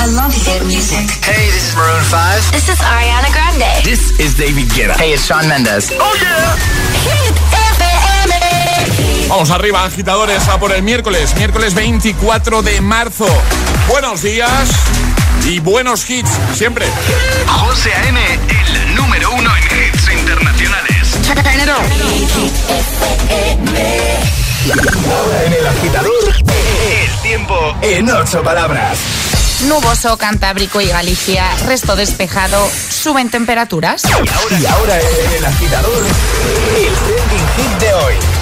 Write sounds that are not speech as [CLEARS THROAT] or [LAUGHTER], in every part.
I love hit music. Hey, this is Maroon 5. This is Ariana Grande. This is David Guetta. Hey, it's Shawn Mendes. Oh yeah. Hit FM. Vamos arriba, agitadores, a por el miércoles, miércoles 24 de marzo. Buenos días y buenos hits, siempre. José A.M., el número uno en hits internacionales. Ahora en el agitador, el tiempo en ocho palabras. Nuboso, Cantábrico y Galicia, resto despejado, suben temperaturas. Y ahora en el agitador, el trending hit de hoy.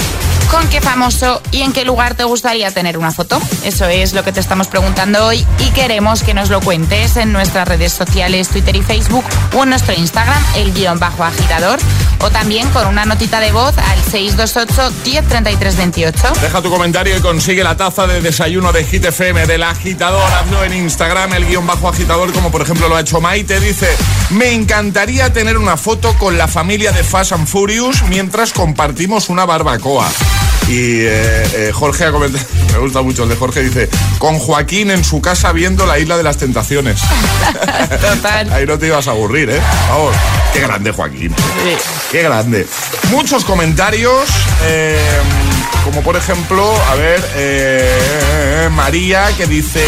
¿Con qué famoso y en qué lugar te gustaría tener una foto? Eso es lo que te estamos preguntando hoy y queremos que nos lo cuentes en nuestras redes sociales, Twitter y Facebook o en nuestro Instagram, el guion bajo agitador, o también con una notita de voz al 628 103328. Deja tu comentario y consigue la taza de desayuno de Hit FM del agitador. Hazlo en Instagram, el guion bajo agitador, como por ejemplo lo ha hecho Maite. Dice: Me encantaría tener una foto con la familia de Fast Furious mientras compartimos una barbacoa. Y eh, eh, Jorge ha comentado, [LAUGHS] me gusta mucho el de Jorge, dice, con Joaquín en su casa viendo la isla de las tentaciones. Total. [LAUGHS] Ahí no te ibas a aburrir, ¿eh? Vamos, qué grande Joaquín. Qué grande. Muchos comentarios, eh, como por ejemplo, a ver, María que dice...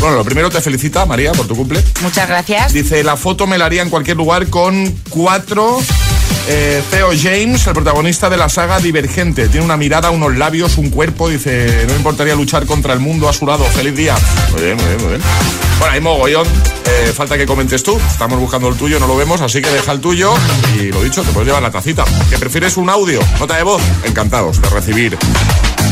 Bueno, lo primero te felicita, María, por tu cumple. Muchas gracias. Dice, la foto me la haría en cualquier lugar con cuatro... Eh, Theo James, el protagonista de la saga Divergente. Tiene una mirada, unos labios, un cuerpo. Dice, no me importaría luchar contra el mundo a su lado. Feliz día. Muy bien, muy bien, muy bien. Bueno, hay mogollón. Eh, falta que comentes tú. Estamos buscando el tuyo, no lo vemos, así que deja el tuyo. Y lo dicho, te puedes llevar la tacita. ¿Que prefieres un audio? Nota de voz. Encantados de recibir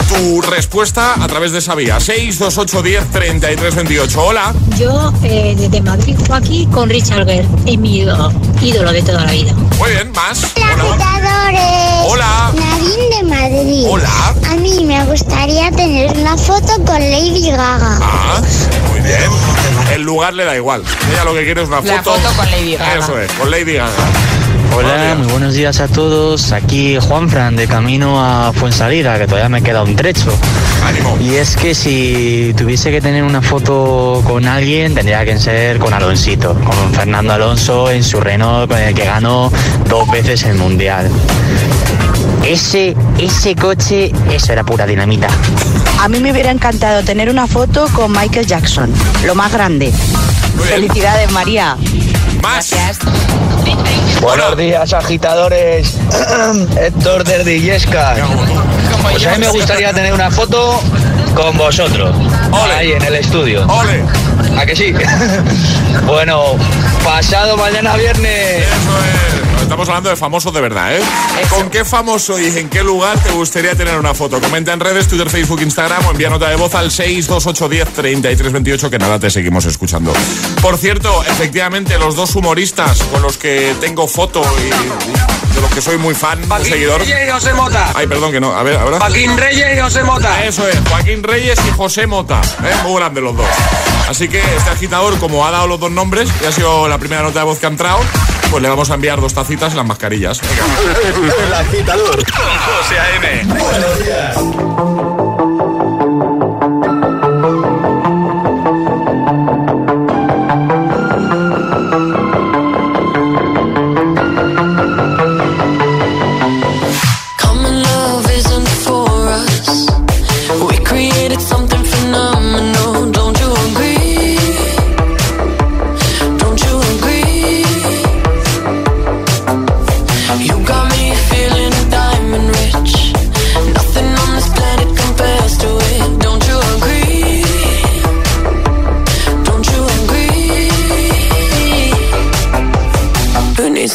tu respuesta a través de esa vía. 628 10 33 28. Hola. Yo eh, desde Madrid, Joaquín, con Richard Gere, es mi ídolo, ídolo de toda la vida. Muy bien, más. Hola, Hola. agitadores. Hola. Nadine de Madrid. Hola. A mí me gustaría tener una foto con Lady Gaga. Ah, muy bien. El lugar le da igual. Ella lo que quiere es una La foto. foto con Lady Gaga. Eso es, con Lady Gaga. Hola, Buenos muy días. buenos días a todos. Aquí Juanfran de camino a Fuensalida, que todavía me queda un trecho. Ánimo. Y es que si tuviese que tener una foto con alguien, tendría que ser con Alonsito, con Fernando Alonso en su Renault, con el que ganó dos veces el Mundial. Ese, ese coche, eso era pura dinamita. A mí me hubiera encantado tener una foto con Michael Jackson, lo más grande. Felicidades, María. Más. Gracias. Buenos días, agitadores. [CLEARS THROAT] Héctor desde Illescas. Como Pues a mí me gustaría tener una foto con vosotros, Ole. ahí en el estudio. Ole. ¿A que sí? [LAUGHS] bueno, pasado mañana viernes. Eso es. Estamos hablando de famosos de verdad, ¿eh? ¿Con qué famoso y en qué lugar te gustaría tener una foto? Comenta en redes, Twitter, Facebook, Instagram o envía nota de voz al 628103328 que nada, te seguimos escuchando. Por cierto, efectivamente, los dos humoristas con los que tengo foto y, y de los que soy muy fan, un seguidor. y José Mota. Ay, perdón, que no. A ver, ahora. Joaquín Reyes y José Mota. Eso es, Joaquín Reyes y José Mota. ¿eh? Muy grandes los dos. Así que este agitador, como ha dado los dos nombres, y ha sido la primera nota de voz que ha entrado, pues le vamos a enviar dos tacitas y las mascarillas. Venga. [LAUGHS] El agitador con José A.M. Buenos días.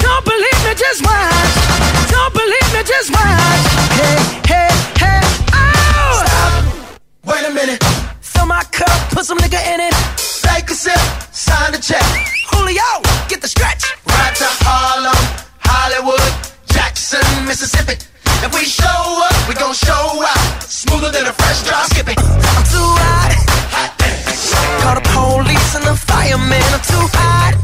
Don't believe me, just watch. Don't believe me, just watch. Hey, hey, hey, oh! Stop. Wait a minute. Fill my cup, put some nigga in it. Take a sip, sign the check. Julio, get the stretch. Right to Harlem, Hollywood, Jackson, Mississippi. If we show up, we gon' show out. Smoother than a fresh drop. Skip it. I'm too hot. hot Call the police and the fireman. I'm too hot.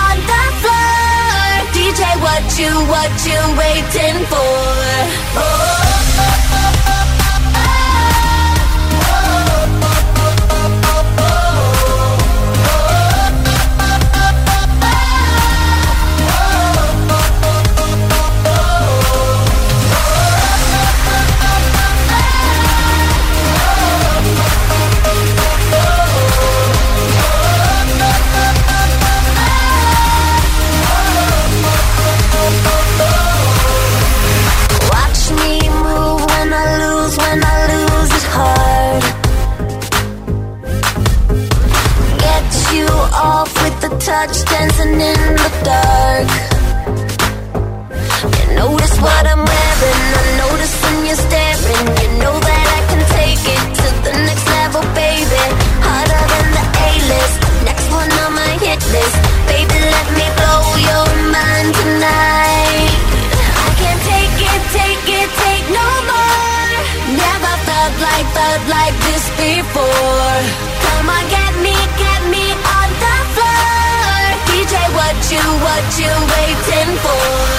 what you, what you waiting for? Watch touch, dancing in the dark. You notice what I'm wearing, you, waiting for?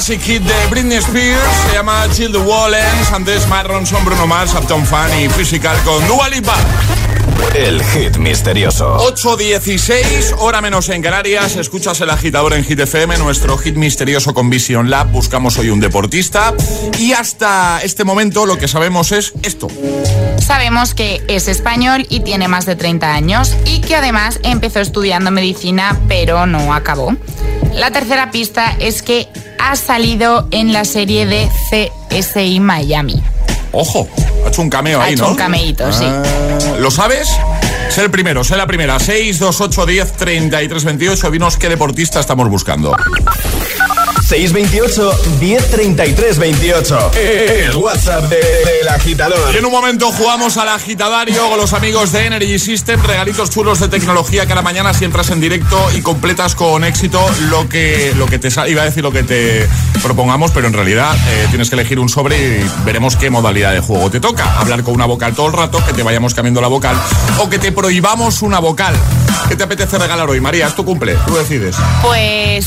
Classic hit de Britney Spears, se llama Chill the Wallens, antes Mark Ronson, Bruno Mars, Uptown Fun y Physical con Dua Lipa. El hit misterioso. 8.16, hora menos en Canarias, escuchas el agitador en Hit FM, nuestro hit misterioso con Vision Lab, buscamos hoy un deportista y hasta este momento lo que sabemos es esto. Sabemos que es español y tiene más de 30 años y que además empezó estudiando medicina pero no acabó. La tercera pista es que ha salido en la serie de CSI Miami. Ojo, ha hecho un cameo Ha ahí, hecho ¿no? un cameíto, sí. Ah, ¿Lo sabes? Sé el primero, sé la primera. 6, 2, 8, 10, 33, 28. Dinos qué deportista estamos buscando. 628 1033 28. El WhatsApp de- del agitador. Y en un momento jugamos al agitadario con los amigos de Energy System, regalitos chulos de tecnología cada mañana si entras en directo y completas con éxito lo que, lo que te iba a decir lo que te propongamos, pero en realidad eh, tienes que elegir un sobre y veremos qué modalidad de juego te toca. Hablar con una vocal todo el rato, que te vayamos cambiando la vocal o que te prohibamos una vocal. ¿Qué te apetece regalar hoy, María? Es tu cumple, tú decides. Pues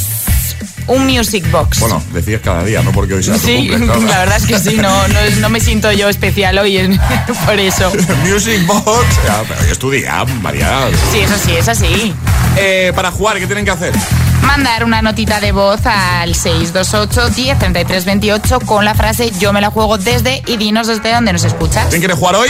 un music box. Bueno, decías cada día, no porque hoy sea tu Sí, cumple. [LAUGHS] la verdad es que sí, no, no, no me siento yo especial hoy en- [LAUGHS] por eso. [LAUGHS] Music Box. Ya, pero hoy es tu día, María. Sí, eso sí, es así. Eh, para jugar, ¿qué tienen que hacer? Mandar una notita de voz al 628 10 33 28 con la frase yo me la juego desde y dinos desde dónde nos escuchas. ¿Quién quiere jugar hoy?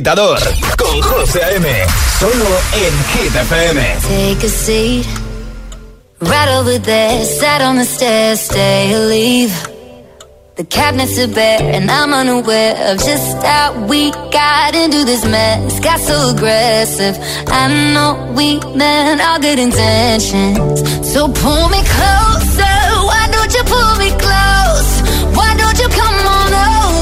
Con José A.M. Solo en Hit. Take a seat. Right over there, sat on the stairs, stay leave. The cabinets are bare, and I'm unaware of just how we got into this mess. Got so aggressive. I know we meant all good intentions. So pull me closer. Why don't you pull me close? Why don't you come on over?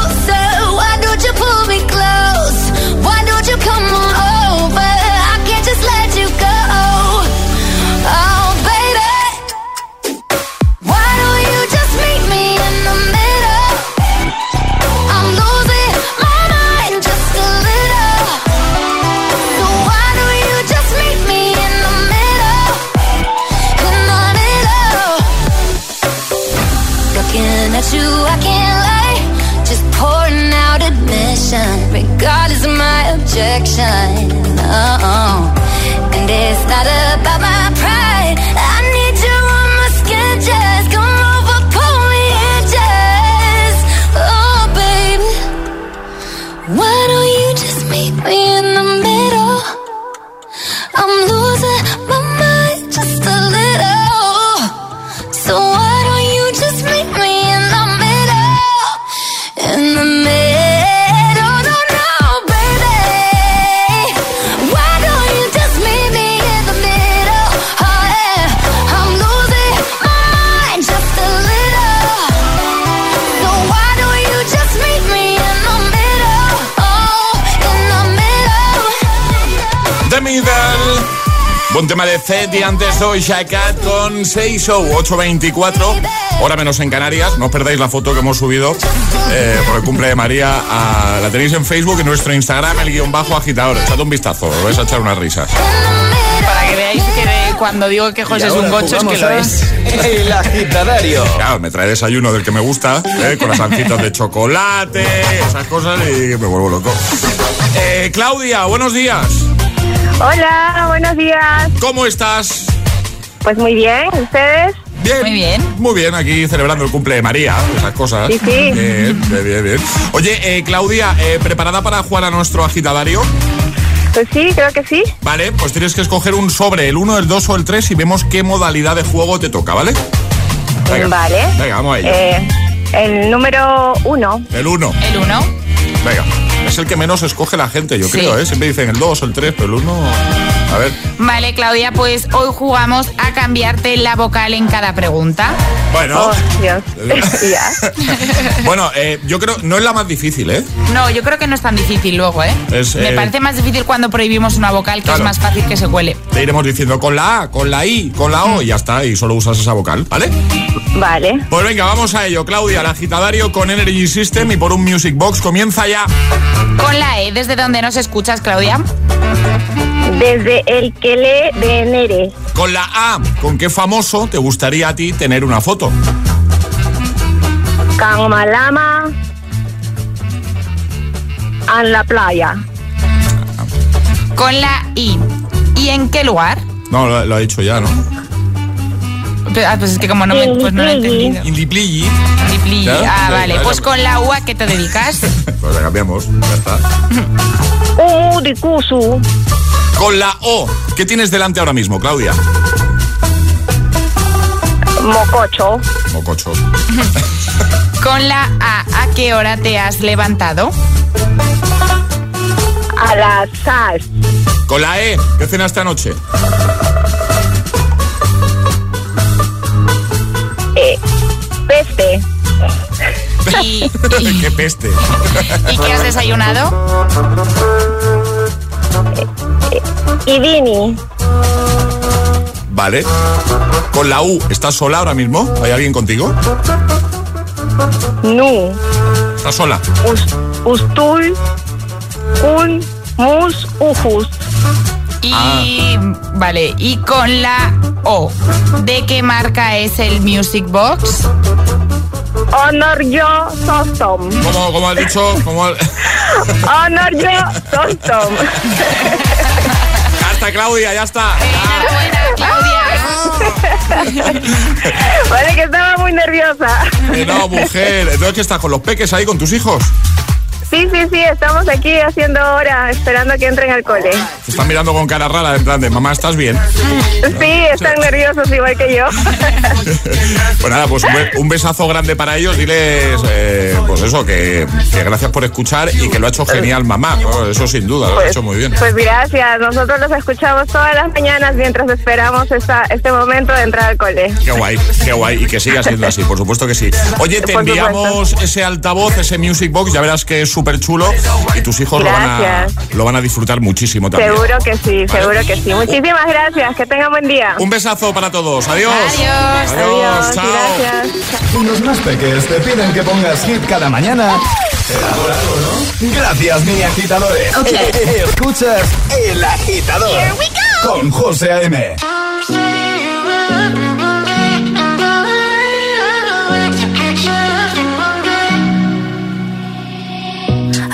Zed y con 6 o 824, hora menos en Canarias. No os perdáis la foto que hemos subido eh, por el cumple de María. a- la tenéis en Facebook y en nuestro Instagram, el guion bajo agitador. Echad un vistazo, os vais a echar unas risas. Para que veáis que de- cuando digo que José es un gocho es que lo es. El agitadario. Claro, me trae desayuno del que me gusta, eh, con las ancitas de chocolate, esas cosas y me vuelvo loco. Eh, Claudia, buenos días. Hola, buenos días. ¿Cómo estás? Pues muy bien, ¿ustedes? Bien. Muy bien. Muy bien, aquí celebrando el cumple de María, esas cosas. Sí, sí. Bien, bien, bien, bien. Oye, eh, Claudia, eh, ¿preparada para jugar a nuestro agitadario? Pues sí, creo que sí. Vale, pues tienes que escoger un sobre, el 1, el 2 o el 3 y vemos qué modalidad de juego te toca, ¿vale? Venga. Vale. Venga, vamos a ello. Eh, el número uno. El 1. El 1. Venga. Es el que menos escoge la gente, yo Sí. creo, ¿eh? Siempre dicen el 2 o el 3, pero el 1... A ver. Vale, Claudia, pues hoy jugamos a cambiarte la vocal en cada pregunta. Bueno. Oh, Dios. [LAUGHS] [LAUGHS] bueno, eh, yo creo, no es la más difícil, ¿eh? No, yo creo que no es tan difícil luego, ¿eh? Es, Me eh, parece más difícil cuando prohibimos una vocal, que Claro. es más fácil que se cuele. Te iremos diciendo con la A, con la I, con la O y ya está, y solo usas esa vocal, ¿vale? Vale. Pues venga, vamos a ello, Claudia, el agitadario con Energy System y por un Music Box comienza ya. Con la E, ¿desde dónde nos escuchas, Claudia? Desde el que lee de Nere. Con la A, ¿con qué famoso te gustaría a ti tener una foto? Malama. En la playa. Con la I. ¿Y en qué lugar? No, lo, lo ha dicho ya, ¿no? Ah, pues es que como no, me, pues no lo he entendido. Indipligi. Indipli. Claro, Ah, claro, vale. claro. Pues con la U, ¿a qué te dedicas? [LAUGHS] Pues la cambiamos, ya está. Uh, de Kusu. Con la O, ¿qué tienes delante ahora mismo, Claudia? Mococho. Mococho. [LAUGHS] Con la A, ¿a qué hora te has levantado? A la sal. Con la E, ¿qué cenaste anoche? ¿Y, ¡Qué peste! ¿y qué has desayunado? Y Vini. Vale. Con la U, ¿estás sola ahora mismo? ¿Hay alguien contigo? Nu. ¿Estás sola? Us, ustul. Un. Mus. Ujus. Y Ah. vale, y con la O, ¿de qué marca es el Music Box? Honor yo Sostom. ¿Cómo, cómo has dicho? ¿Cómo has- [LAUGHS] Honor yo Sostom. Ya está, Claudia, ya está. Claudia. Vale, que estaba muy nerviosa. Eh, no, mujer. Entonces, ¿qué estás con los peques ahí, con tus hijos? Sí, sí, sí, estamos aquí haciendo hora, esperando que entren al cole. Te están mirando con cara rara, en plan de, mamá, ¿estás bien? Sí, están nerviosos igual que yo. [LAUGHS] Pues nada, pues un, be- un besazo grande para ellos. Diles, eh, pues eso, que, que gracias por escuchar y que lo ha hecho genial mamá. ¿no? Eso sin duda, lo ha hecho muy bien. Pues gracias, nosotros los escuchamos todas las mañanas mientras esperamos esta, este momento de entrar al cole. Qué guay, qué guay. Y que siga siendo así, por supuesto que sí. Oye, te Por enviamos ese altavoz, ese Music Box, ya verás que es súper chulo y tus hijos lo van, a, lo van a disfrutar muchísimo también. Seguro que sí, seguro que sí. Muchísimas gracias, que tengan buen día. Un besazo para todos. Adiós. Adiós. Adiós, Chao. gracias. Los más peques te piden que pongas hit cada mañana. Gracias, mini agitadores. [LAUGHS] Escuchas El Agitador. Con José A.M.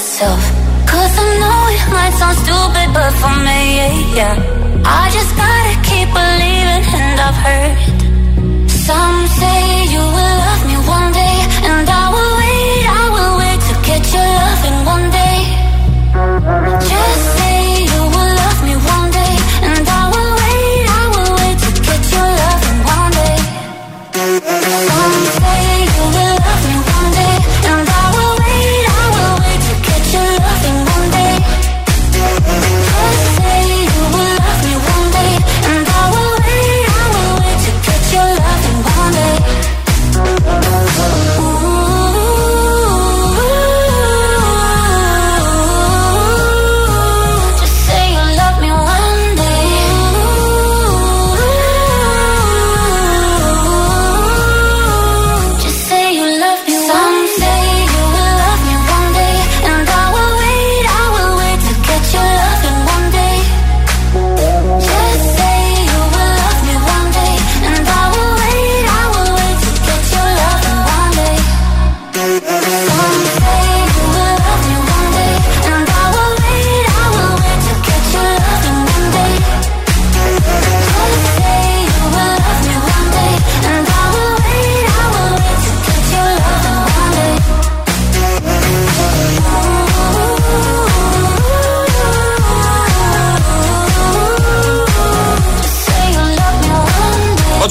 Cause I know it might sound stupid, but for me, yeah.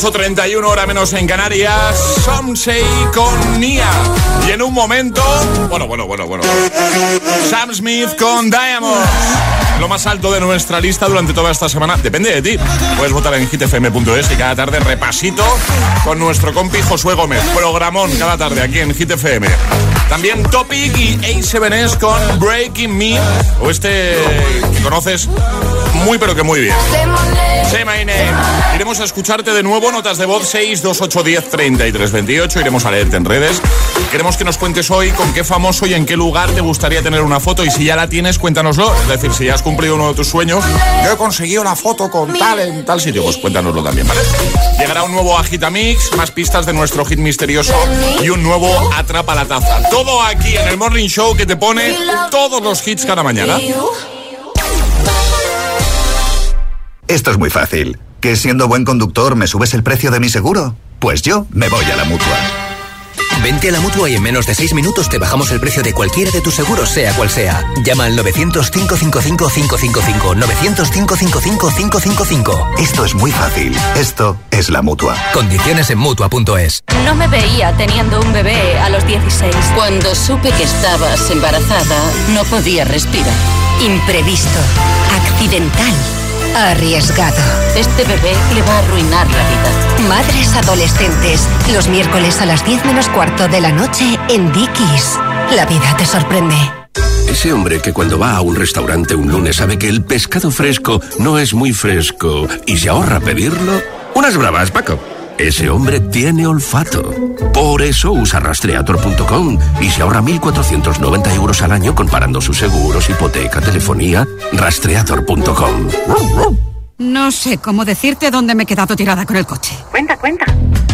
8.31 hora menos en Canarias. Somsei con Nia. Y en un momento. Bueno, bueno, bueno, bueno. Sam Smith con Diamond. Lo más alto de nuestra lista durante toda esta semana. Depende de ti. Puedes votar en hitfm.es y cada tarde repasito con nuestro compi Josué Gómez. Programón cada tarde aquí en HitFM. También Topic y A7S con Breaking Me. O este que conoces muy pero que muy bien. Say my name. Iremos a escucharte de nuevo, notas de voz 62810 3328. Iremos a leerte en redes. Queremos que nos cuentes hoy con qué famoso y en qué lugar te gustaría tener una foto. Y si ya la tienes, cuéntanoslo. Es decir, si ya has cumplido uno de tus sueños, yo he conseguido la foto con tal en tal sitio, pues cuéntanoslo también, ¿vale? Llegará un nuevo Agitamix, más pistas de nuestro hit misterioso y un nuevo Atrapa la taza. Todo aquí en el Morning Show que te pone todos los hits cada mañana. Esto es muy fácil. ¿Que siendo buen conductor me subes el precio de mi seguro? Pues yo me voy a la mutua. Vente a la mutua y en menos de 6 minutos te bajamos el precio de cualquiera de tus seguros, sea cual sea. Llama al 900-555-555. 900-555-555. Esto es muy fácil. Esto es la mutua. Condiciones en mutua.es. No me veía teniendo un bebé a los 16. Cuando supe que estabas embarazada, no podía respirar. Imprevisto. Accidental. Arriesgado. Este bebé le va a arruinar la vida. Madres adolescentes. Los miércoles a las 10 menos cuarto de la noche en Dickies. La vida te sorprende. Ese hombre que cuando va a un restaurante un lunes sabe que el pescado fresco no es muy fresco y se ahorra pedirlo. Unas bravas, Paco. Ese hombre tiene olfato. Por eso usa rastreator.com y se ahorra 1.490 euros al año comparando sus seguros, hipoteca, telefonía. Rastreator.com. No sé cómo decirte dónde me he quedado tirada con el coche.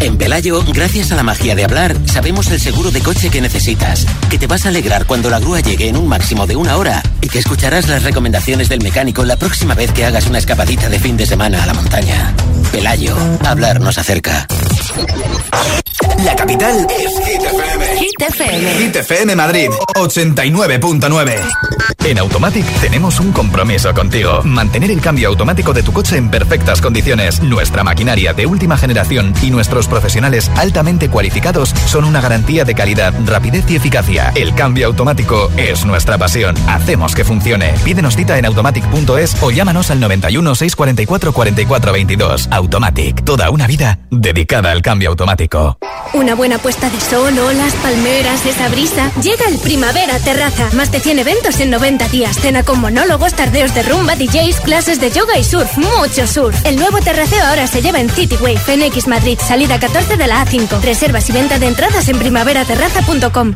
En Pelayo, gracias a la magia de hablar, sabemos el seguro de coche que necesitas. Que te vas a alegrar cuando la grúa llegue en un máximo de una hora y que escucharás las recomendaciones del mecánico la próxima vez que hagas una escapadita de fin de semana a la montaña. Pelayo, hablar nos acerca. La capital es Hit FM. Hit FM. Hit FM Madrid 89.9. En Automatic tenemos un compromiso contigo. Mantener el cambio automático de tu coche en perfectas condiciones. Nuestra maquinaria de última generación y nuestros profesionales altamente cualificados son una garantía de calidad, rapidez y eficacia. El cambio automático es nuestra pasión. Hacemos que funcione. Pídenos cita en automatic.es o llámanos al 91 644 44 22. Automatic. Toda una vida dedicada al cambio automático. Una buena puesta de sol, olas, palmeras, esa brisa. Llega el Primavera Terraza. Más de 100 eventos en 90 días. Cena con monólogos, tardeos de rumba, DJs, clases de yoga y surf. Mucho surf. El nuevo terraceo ahora se lleva en City Wave, en X Madrid, salida 14 de la A5. Reservas y venta de entradas en primaveraterraza.com.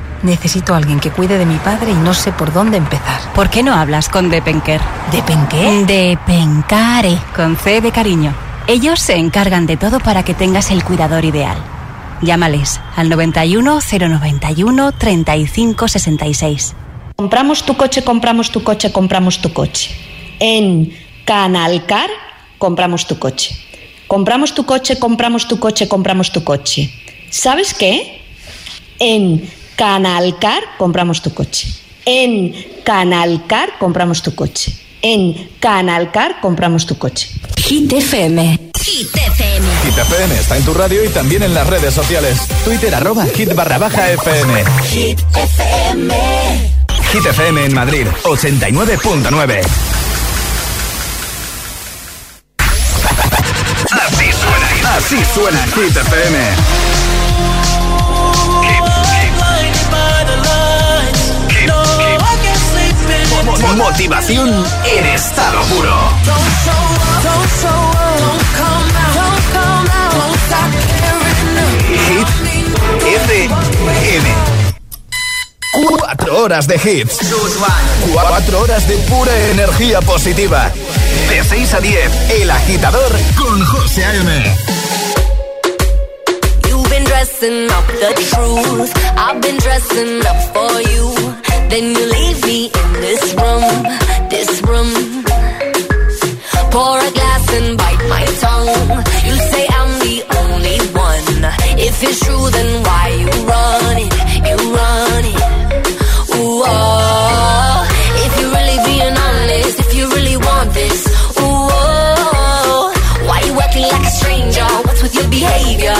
Necesito a alguien que cuide de mi padre y no sé por dónde empezar. ¿Por qué no hablas con Depenker? ¿Depenqué? Depencare. Con C de cariño. Ellos se encargan de todo para que tengas el cuidador ideal. Llámales al 91 091 35 66. Compramos tu coche, compramos tu coche, compramos tu coche. En Canalcar compramos tu coche. Compramos tu coche, compramos tu coche, compramos tu coche. ¿Sabes qué? En Canalcar compramos tu coche. En Canalcar compramos tu coche. En Canalcar compramos tu coche. Hit FM. Hit FM. Hit FM está en tu radio y también en las redes sociales. Twitter arroba hit barra baja FM. Hit FM. Hit FM en Madrid 89.9. Así suena, así suena Hit FM. Motivación en estado puro. Hit FM. Cuatro horas de hits. Cuatro horas de pura energía positiva. De 6 a 10, El Agitador con José A.M. You've been dressing up the truth. I've been dressing up for you. Then you leave me in this room, this room. Pour a glass and bite my tongue. You say I'm the only one. If it's true, then why you run it? You run it. Ooh, oh. If you're really being honest, if you really want this, ooh, oh. Why you acting like a stranger? What's with your behavior?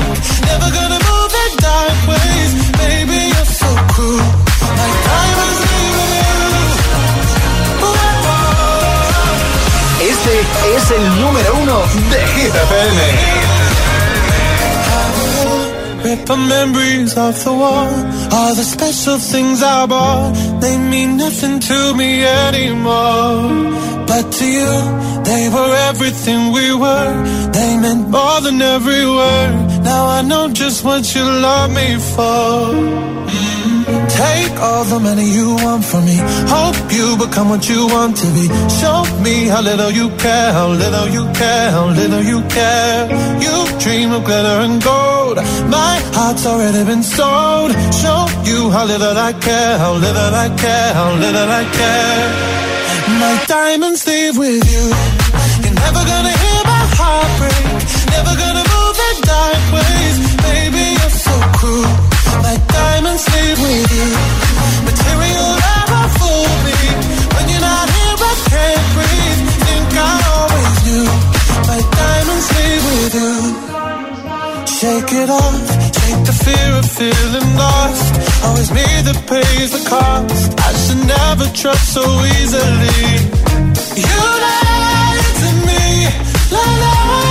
Este es el número uno de Hit FM. Rip memories of the war. All the special things I bought. They mean nothing to me anymore. But to you, they were everything we were. They meant more than every word. Now I know just what you love me for. Take all the money you want from me. Hope you become what you want to be. Show me how little you care, how little you care, how little you care. You dream of glitter and gold. My heart's already been sold. Show you how little I care, how little I care, how little I care. My diamonds leave with you. You're never gonna hear my heart break. Never gonna move in dark ways. Baby, you're so cruel. My diamonds leave with you. Material never fool me. When you're not here, I can't breathe. Think I always knew. My diamonds leave with you. Shake it off. Take the fear of feeling lost. Always me that pays the cost. I should never trust so easily. You lied to me, lied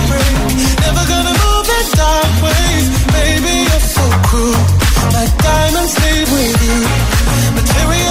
My diamonds leave with you. Material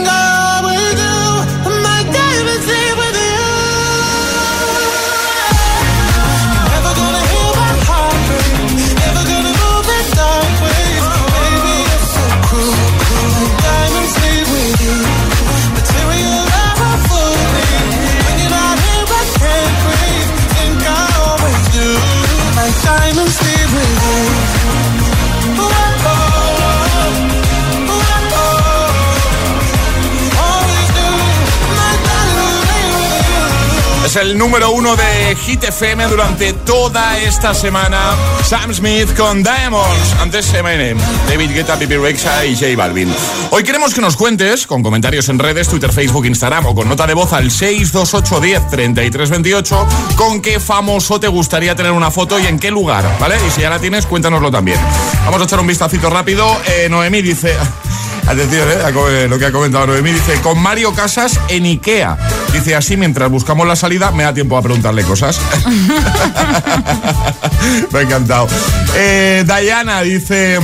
Es el número uno de Hit FM durante toda esta semana. Sam Smith con Diamonds. Antes Eminem, David Guetta, Pipi Rexa y J Balvin. Hoy queremos que nos cuentes, con comentarios en redes, Twitter, Facebook, Instagram o con nota de voz al 628103328, con qué famoso te gustaría tener una foto y en qué lugar, ¿vale? Y si ya la tienes, cuéntanoslo también. Vamos a echar un vistacito rápido. Eh, Noemí dice... Atención, ¿eh? lo que ha comentado Noemí. Dice, con Mario Casas en Ikea. Dice, así mientras buscamos la salida, me da tiempo a preguntarle cosas. [LAUGHS] me ha encantado. Eh, Diana dice...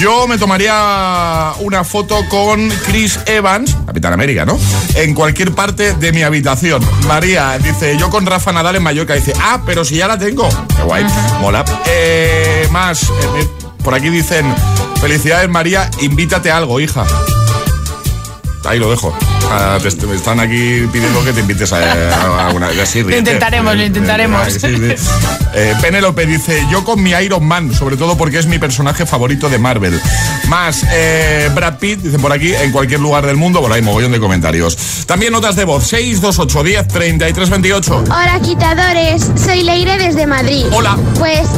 Yo me tomaría una foto con Chris Evans, Capitán América, ¿no? En cualquier parte de mi habitación. María dice, yo con Rafa Nadal en Mallorca. Dice, ah, pero si ya la tengo. Qué guay, mola. Eh, más, eh, por aquí dicen, felicidades María, invítate a algo, hija. Ahí lo dejo. Ah, me están aquí pidiendo que te invites a, alguna. lo intentaremos, lo intentaremos. [LAUGHS] Eh, Penélope dice: Yo con mi Iron Man, sobre todo porque es mi personaje favorito de Marvel. Más eh, Brad Pitt, dicen por aquí, en cualquier lugar del mundo. Bueno, hay mogollón de comentarios. También notas de voz: 628 10 33 28. Hola, quitadores. Soy Leire desde Madrid. Hola. Pues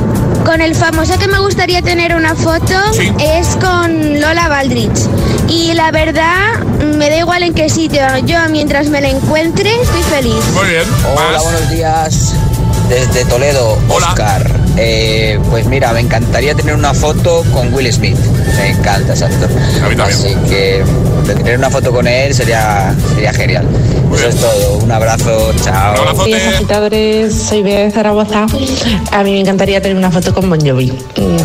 con el famoso que me gustaría tener una foto es con Lola Baldrich. Y la verdad, me da igual en qué sitio. Yo, mientras me la encuentre, estoy feliz. Muy bien. Hola, buenos días. Desde Toledo, Oscar. Eh, pues mira, me encantaría tener una foto con Will Smith. Me encanta ese actor. Así que tener una foto con él sería, sería genial. Eso es todo. Un abrazo. Chao. Hola, agitadores. Soy Bea de Zaragoza. A mí me encantaría tener una foto con Bon Jovi.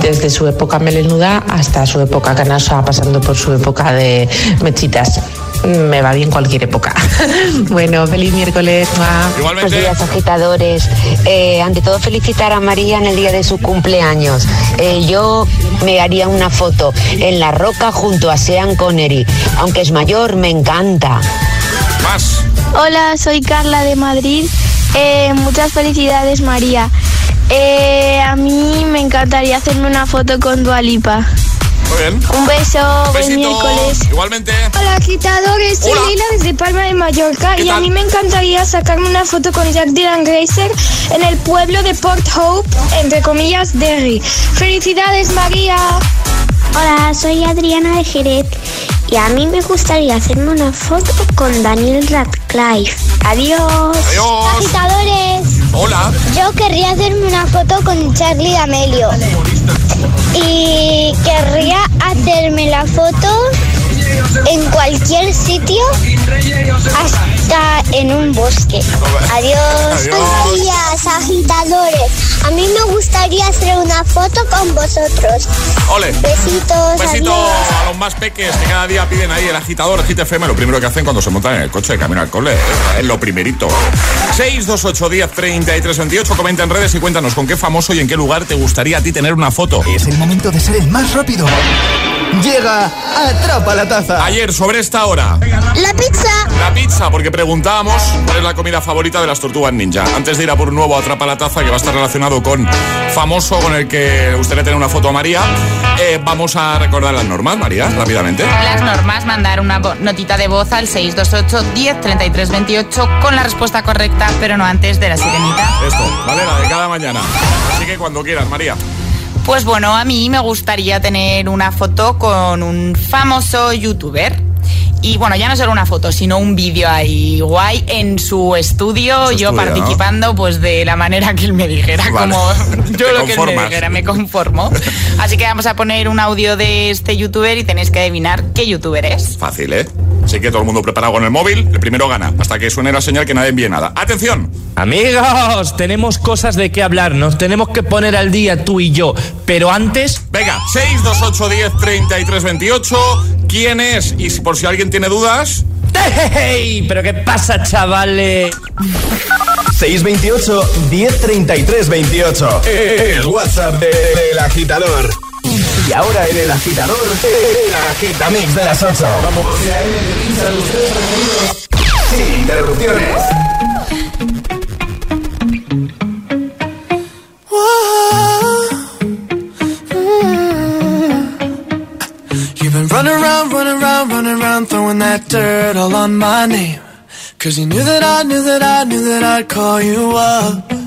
Desde su época melenuda hasta su época canosa, pasando por su época de mechitas me va bien cualquier época. [LAUGHS] bueno, feliz miércoles. Buenos días, agitadores. Eh, ante todo, felicitar a María en el día de su cumpleaños. Eh, yo me haría una foto en la roca junto a Sean Connery. Aunque es mayor, me encanta. Más. Hola, soy Carla de Madrid. Eh, muchas felicidades, María. a mí me encantaría hacerme una foto con Dualipa. Muy bien. Un beso, buen miércoles. Igualmente. Hola, agitadores. Soy Lila desde Palma de Mallorca y a mí me encantaría sacarme una foto con Jack Dylan Grazer en el pueblo de Port Hope, entre comillas, Derry. ¡Felicidades, María! Hola, soy Adriana de Jerez y a mí me gustaría hacerme una foto con Daniel Radcliffe. Adiós. Adiós. Agitadores. Hola. Yo querría hacerme una foto con Charlie Amelio. Y querría hacerme la foto en cualquier sitio hasta en un bosque. Adiós. Buenos días, agitadores. A mí me gustaría hacer una foto con vosotros. Ole. Besitos. Besito a los más peques que cada día piden ahí el agitador, el FM. Lo primero que hacen cuando se montan en el coche de camino al cole. Es lo primerito. 628 10 33 28. Comenta en redes y cuéntanos con qué famoso y en qué lugar te gustaría a ti tener una foto. Es el momento de ser el más rápido. Llega Atrapa la Taza. Ayer, sobre esta hora. La pizza. La pizza, porque preguntábamos cuál es la comida favorita de las tortugas ninja. Antes de ir a por un nuevo Atrapa la Taza, que va a estar relacionado con famoso con el que gustaría tener una foto a María, eh, vamos a recordar las normas, María, rápidamente. Las normas, mandar una notita de voz al 628 10 33 28 con la respuesta correcta, pero no antes de la sirenita. Esto, ¿vale? La de cada mañana. Así que cuando quieras, María. Pues bueno, a mí me gustaría tener una foto con un famoso youtuber. Y bueno, ya no solo una foto, sino un vídeo ahí guay en su estudio, yo participando pues de la manera que él me dijera, como [LAUGHS] yo lo que él me dijera, me conformo. Así que vamos a poner un audio de este youtuber y tenéis que adivinar qué youtuber es. Fácil, ¿eh? Así que todo el mundo preparado con el móvil, el primero gana, hasta que suene la señal que nadie envíe nada. ¡Atención! Amigos, tenemos cosas de qué hablar, nos tenemos que poner al día tú y yo, pero antes... Venga, 628 10 33 28, ¿quién es? Y si por si alguien tiene dudas... ¡Hey! ¿Pero qué pasa, chavales? 628 1033 28. El WhatsApp del agitador. Y ahora en el agitador, el agitamix de las 8. Vamos. Sin interrupciones. You've been running around, running around, running around, throwing that dirt all on my name. Cause you knew that I knew that I knew that I'd call you up.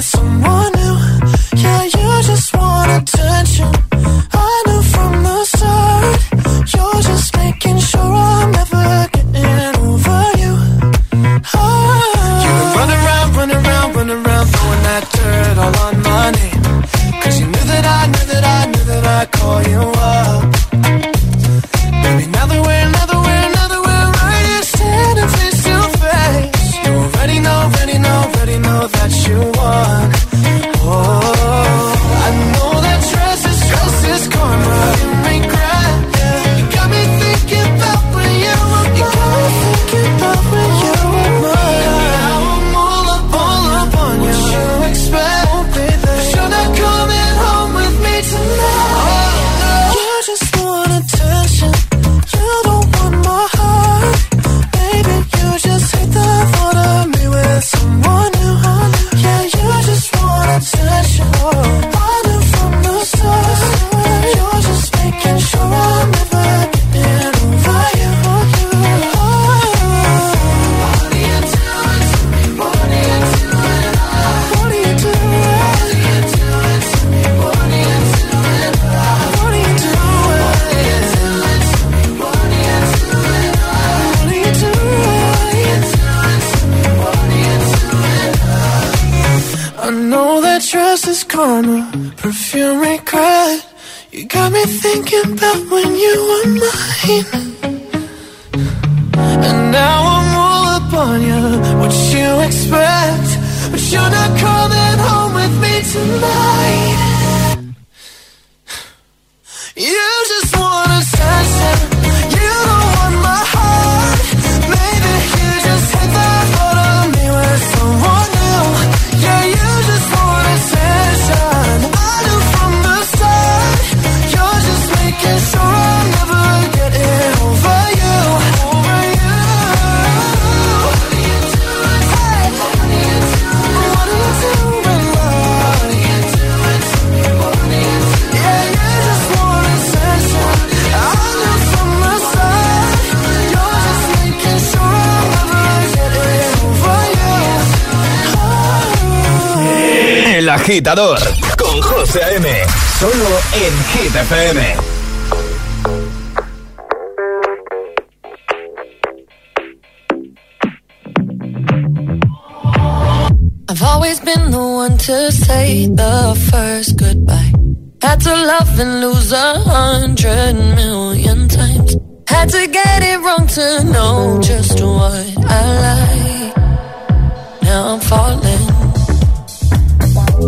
someone con José M. Solo en Hit FM. I've always been the one to say the first goodbye. Had to love and lose a hundred million times. Had to get it wrong to know just what I like. Now I'm falling.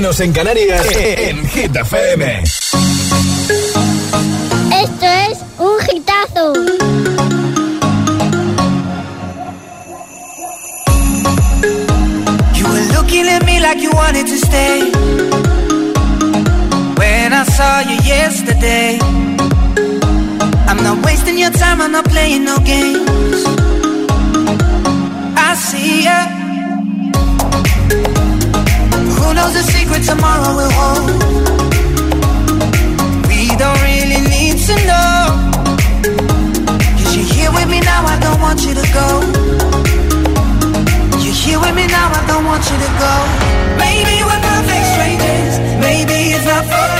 menos en Canarias, en Hit FM. Esto es un hitazo. You were looking at me like you wanted to stay. When I saw you yesterday, I'm not wasting your time, I'm not playing no game. Cause a secret tomorrow we'll hold. We don't really need to know. Cause you're here with me now, I don't want you to go. You're here with me now, I don't want you to go. Maybe we're perfect strangers. Maybe it's not forever.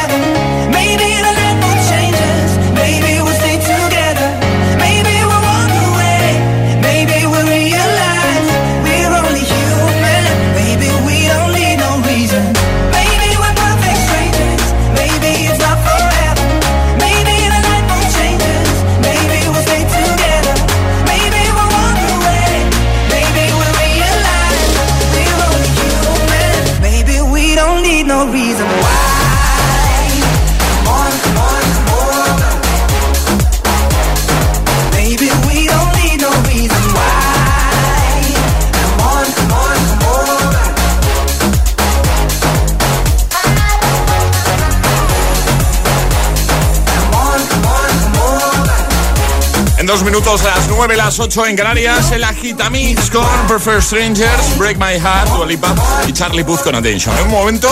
Minutos, a las 9, las 8 en Canarias, el Agitamix con Prefer Strangers, Break My Heart, Dualipa y Charlie Puth con Attention. En un momento,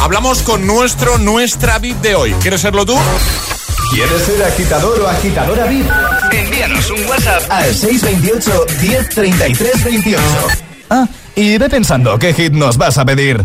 hablamos con nuestro, nuestra VIP de hoy. ¿Quieres serlo tú? ¿Quieres ser agitador o agitadora VIP? Envíanos un WhatsApp al 628 1033 28. Ah, y ve pensando qué hit nos vas a pedir.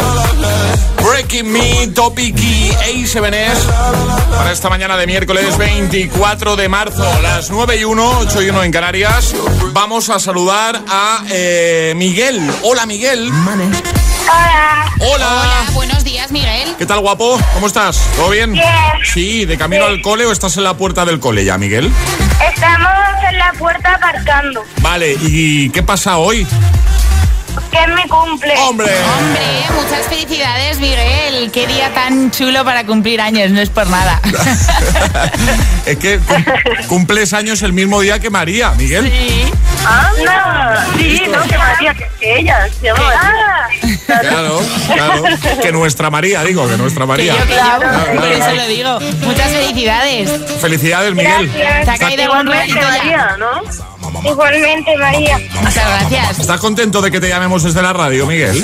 Breaking Me, Topic y A7S para esta mañana de miércoles 24 de marzo, las 9 y 1, 8 y 1 en Canarias. Vamos a saludar a eh, Miguel. Hola, Miguel. Hola. Hola. Hola, buenos días, Miguel. ¿Qué tal, guapo? ¿Cómo estás? ¿Todo bien? Bien. Sí, ¿de camino al cole o estás en la puerta del cole ya, Miguel? Estamos en la puerta aparcando. Vale, ¿y qué pasa hoy? Que es mi cumple. ¡Hombre! Hombre, muchas felicidades, Miguel. Qué día tan chulo para cumplir años, no es por nada. [LAUGHS] es que cum- cumples años el mismo día que María, Miguel. Sí. Ah, Sí, no, que María, que, que ella se Ah, Claro, claro. Que nuestra María, digo, que nuestra Que María. yo, que yo, Claro, por claro. eso lo digo. Muchas felicidades. Felicidades, Miguel. Gracias. ¿Te ha caído ya? María, ¿no? Igualmente, María. Muchas gracias. ¿Estás contento de que te llamemos desde la radio, Miguel?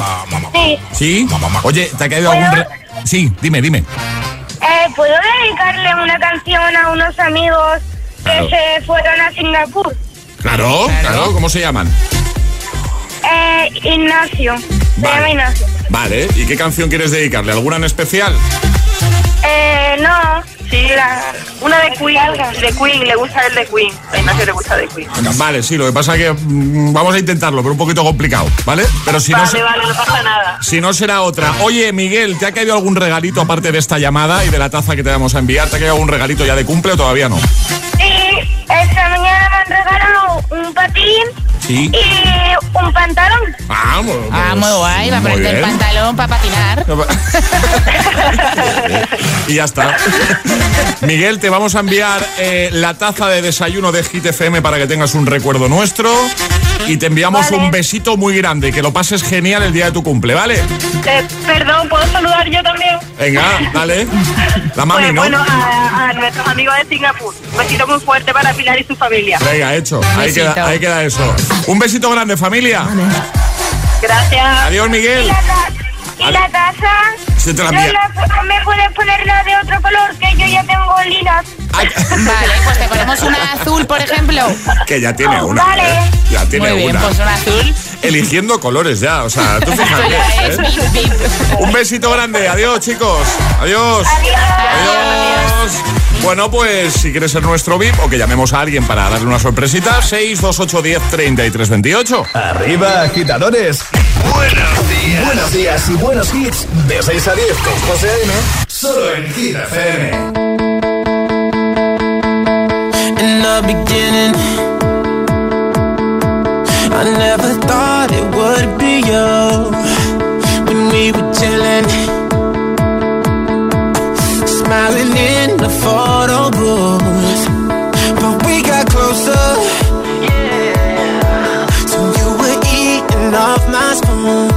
Sí. ¿Sí? Oye, ¿te ha caído algún... re- Sí, dime, dime. Eh, ¿Puedo dedicarle una canción a unos amigos que Claro. se fueron a Singapur? Claro, claro, ¿cómo se llaman? Eh, Ignacio. Se Vale. llama Ignacio. Vale, ¿y qué canción quieres dedicarle? ¿Alguna en especial? Eh, no. Sí, La- una de Queen, de Queen, le gusta el de Queen. A Ignacio le gusta de Queen. Vale, sí, lo que pasa es que mm, vamos a intentarlo, pero un poquito complicado, ¿vale? Pero si no, Vale, se- vale, no pasa nada. si no será otra. Oye, Miguel, ¿te ha caído algún regalito aparte de esta llamada y de la taza que te vamos a enviar? ¿Te ha caído algún regalito ya de cumple o todavía no? Sí, esta mañana me han regalado un patín y un pantalón. Ah, muy, ah, muy guay. Va a ponerte el pantalón para patinar. [LAUGHS] y ya está. Miguel, te vamos a enviar eh, la taza de desayuno de Hit FM para que tengas un recuerdo nuestro. Y te enviamos un besito muy grande. Que lo pases genial el día de tu cumple, ¿vale? Eh, perdón, ¿puedo saludar yo también? Venga, dale. La mami, pues, ¿no? Bueno, a, a, nuestros amigos de Singapur. Un besito muy fuerte para Pilar y su familia. Venga, hecho. Ahí queda, ahí queda eso. Un besito grande, familia. Gracias. Adiós, Miguel. ¿Y la, y la taza? No, me puedes ponerla de otro color, que yo ya tengo lilas. [LAUGHS] Vale, pues te ponemos una azul, por ejemplo. Que ya tiene oh, una. Vale. ¿eh? Ya tiene Muy bien, una. Pues una azul. Eligiendo colores ya, o sea, tú fíjate. ¿eh? Un besito grande. Adiós, chicos. Adiós. Adiós. Adiós. Adiós. Bueno, pues si quieres ser nuestro VIP o que llamemos a alguien para darle una sorpresita, 628 10 Arriba, agitadores. Buenos días. Buenos días y buenos hits. De 6 a 10 con José A.M. Solo en Hit FM. In the beginning, I never thought it would be you. When we were chilling. smiling in the photo booth. But we got closer. Yeah. So you were eating off my spoon.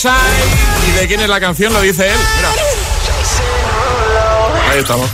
¿Y de quién es la canción? Lo dice él. Mira. Ahí estamos.